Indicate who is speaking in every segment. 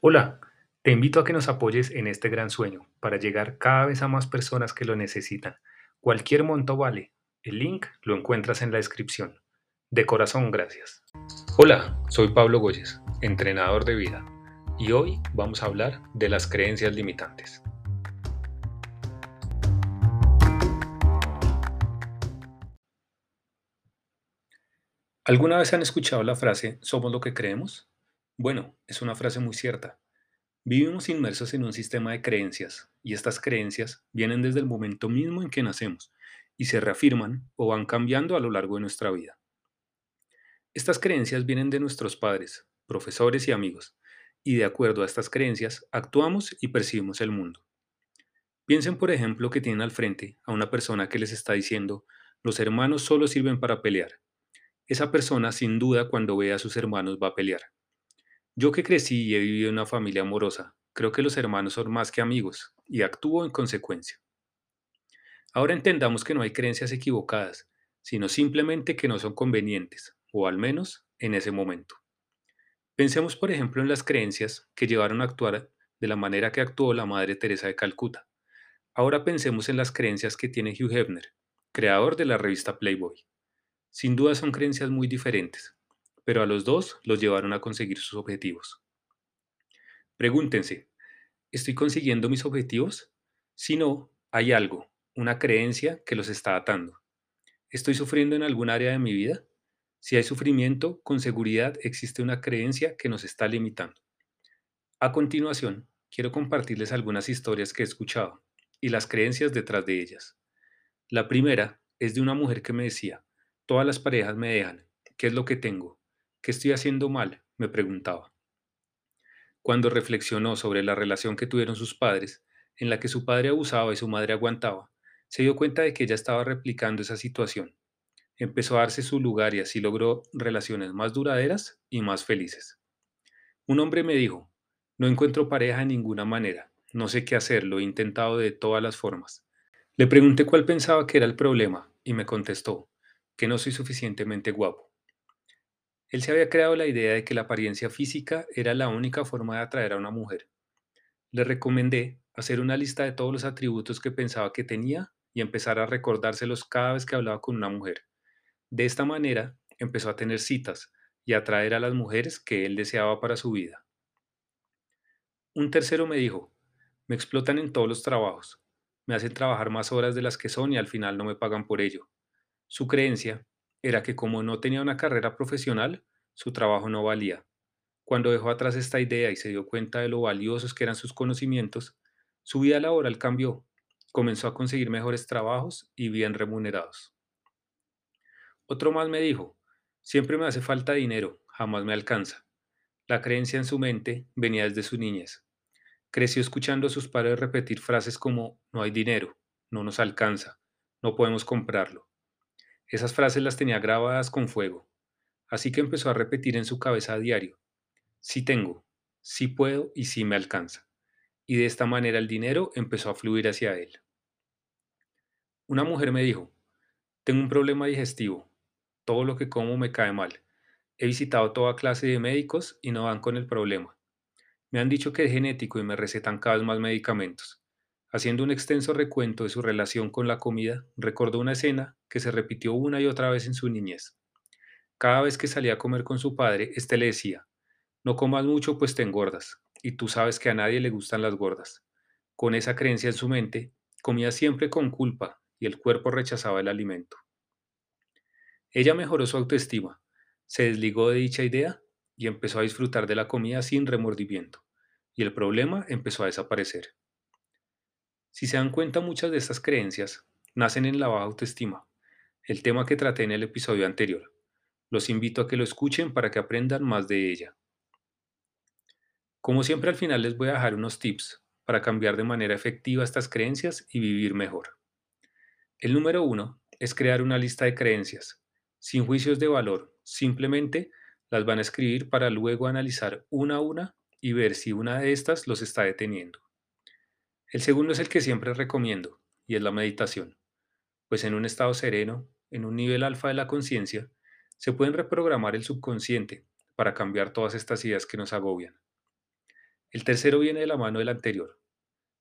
Speaker 1: Hola, te invito a que nos apoyes en este gran sueño para llegar cada vez a más personas que lo necesitan. Cualquier monto vale. El link lo encuentras en la descripción. De corazón, gracias. Hola, soy Pablo Goyes, entrenador de vida, y hoy vamos a hablar de las creencias limitantes. ¿Alguna vez han escuchado la frase somos lo que creemos? Bueno, es una frase muy cierta. Vivimos inmersos en un sistema de creencias y estas creencias vienen desde el momento mismo en que nacemos y se reafirman o van cambiando a lo largo de nuestra vida. Estas creencias vienen de nuestros padres, profesores y amigos, y de acuerdo a estas creencias actuamos y percibimos el mundo. Piensen, por ejemplo, que tienen al frente a una persona que les está diciendo, los hermanos solo sirven para pelear. Esa persona sin duda cuando ve a sus hermanos va a pelear. Yo que crecí y he vivido en una familia amorosa, creo que los hermanos son más que amigos y actúo en consecuencia. Ahora entendamos que no hay creencias equivocadas, sino simplemente que no son convenientes, o al menos en ese momento. Pensemos, por ejemplo, en las creencias que llevaron a actuar de la manera que actuó la Madre Teresa de Calcuta. Ahora pensemos en las creencias que tiene Hugh Hefner, creador de la revista Playboy. Sin duda son creencias muy diferentes, pero a los dos los llevaron a conseguir sus objetivos. Pregúntense, ¿estoy consiguiendo mis objetivos? Si no, hay algo, una creencia que los está atando. ¿Estoy sufriendo en algún área de mi vida? Si hay sufrimiento, con seguridad existe una creencia que nos está limitando. A continuación, quiero compartirles algunas historias que he escuchado y las creencias detrás de ellas. La primera es de una mujer que me decía, todas las parejas me dejan, ¿qué es lo que tengo? ¿Qué estoy haciendo mal? me preguntaba. Cuando reflexionó sobre la relación que tuvieron sus padres, en la que su padre abusaba y su madre aguantaba, se dio cuenta de que ella estaba replicando esa situación. Empezó a darse su lugar y así logró relaciones más duraderas y más felices. Un hombre me dijo, no encuentro pareja de ninguna manera, no sé qué hacer, lo he intentado de todas las formas. Le pregunté cuál pensaba que era el problema y me contestó, que no soy suficientemente guapo. Él se había creado la idea de que la apariencia física era la única forma de atraer a una mujer. Le recomendé hacer una lista de todos los atributos que pensaba que tenía y empezar a recordárselos cada vez que hablaba con una mujer. De esta manera empezó a tener citas y a atraer a las mujeres que él deseaba para su vida. Un tercero me dijo, me explotan en todos los trabajos, me hacen trabajar más horas de las que son y al final no me pagan por ello. Su creencia era que como no tenía una carrera profesional, su trabajo no valía. Cuando dejó atrás esta idea y se dio cuenta de lo valiosos que eran sus conocimientos, su vida laboral cambió. Comenzó a conseguir mejores trabajos y bien remunerados. Otro más me dijo, siempre me hace falta dinero, jamás me alcanza. La creencia en su mente venía desde su niñez. Creció escuchando a sus padres repetir frases como no hay dinero, no nos alcanza, no podemos comprarlo. Esas frases las tenía grabadas con fuego, así que empezó a repetir en su cabeza a diario, sí tengo, sí puedo y sí me alcanza. Y de esta manera el dinero empezó a fluir hacia él. Una mujer me dijo, tengo un problema digestivo, todo lo que como me cae mal. He visitado toda clase de médicos y no van con el problema. Me han dicho que es genético y me recetan cada vez más medicamentos. Haciendo un extenso recuento de su relación con la comida, recordó una escena que se repitió una y otra vez en su niñez. Cada vez que salía a comer con su padre, éste le decía, no comas mucho pues te engordas, y tú sabes que a nadie le gustan las gordas. Con esa creencia en su mente, comía siempre con culpa y el cuerpo rechazaba el alimento. Ella mejoró su autoestima, se desligó de dicha idea y empezó a disfrutar de la comida sin remordimiento, y el problema empezó a desaparecer. Si se dan cuenta, muchas de estas creencias nacen en la baja autoestima, el tema que traté en el episodio anterior. Los invito a que lo escuchen para que aprendan más de ella. Como siempre al final les voy a dejar unos tips para cambiar de manera efectiva estas creencias y vivir mejor. El número uno es crear una lista de creencias, sin juicios de valor, simplemente las van a escribir para luego analizar una a una y ver si una de estas los está deteniendo. El segundo es el que siempre recomiendo, y es la meditación, pues en un estado sereno, en un nivel alfa de la conciencia, Se pueden reprogramar el subconsciente para cambiar todas estas ideas que nos agobian. El tercero viene de la mano del anterior.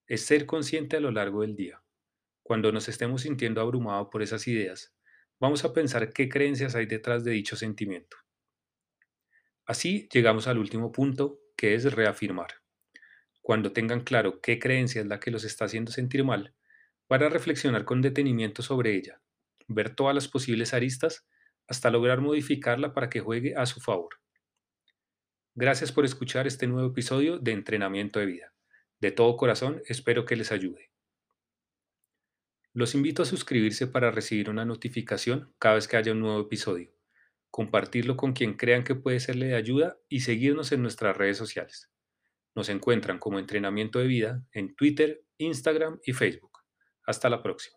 Speaker 1: Es ser consciente a lo largo del día. Cuando nos estemos sintiendo abrumados por esas ideas, vamos a pensar qué creencias hay detrás de dicho sentimiento. Así llegamos al último punto, que es reafirmar. Cuando tengan claro qué creencia es la que los está haciendo sentir mal, van a reflexionar con detenimiento sobre ella, ver todas las posibles aristas hasta lograr modificarla para que juegue a su favor. Gracias por escuchar este nuevo episodio de Entrenamiento de Vida. De todo corazón espero que les ayude. Los invito a suscribirse para recibir una notificación cada vez que haya un nuevo episodio compartirlo con quien crean que puede serle de ayuda y seguirnos en nuestras redes sociales. Nos encuentran como entrenamiento de vida en Twitter, Instagram y Facebook. Hasta la próxima.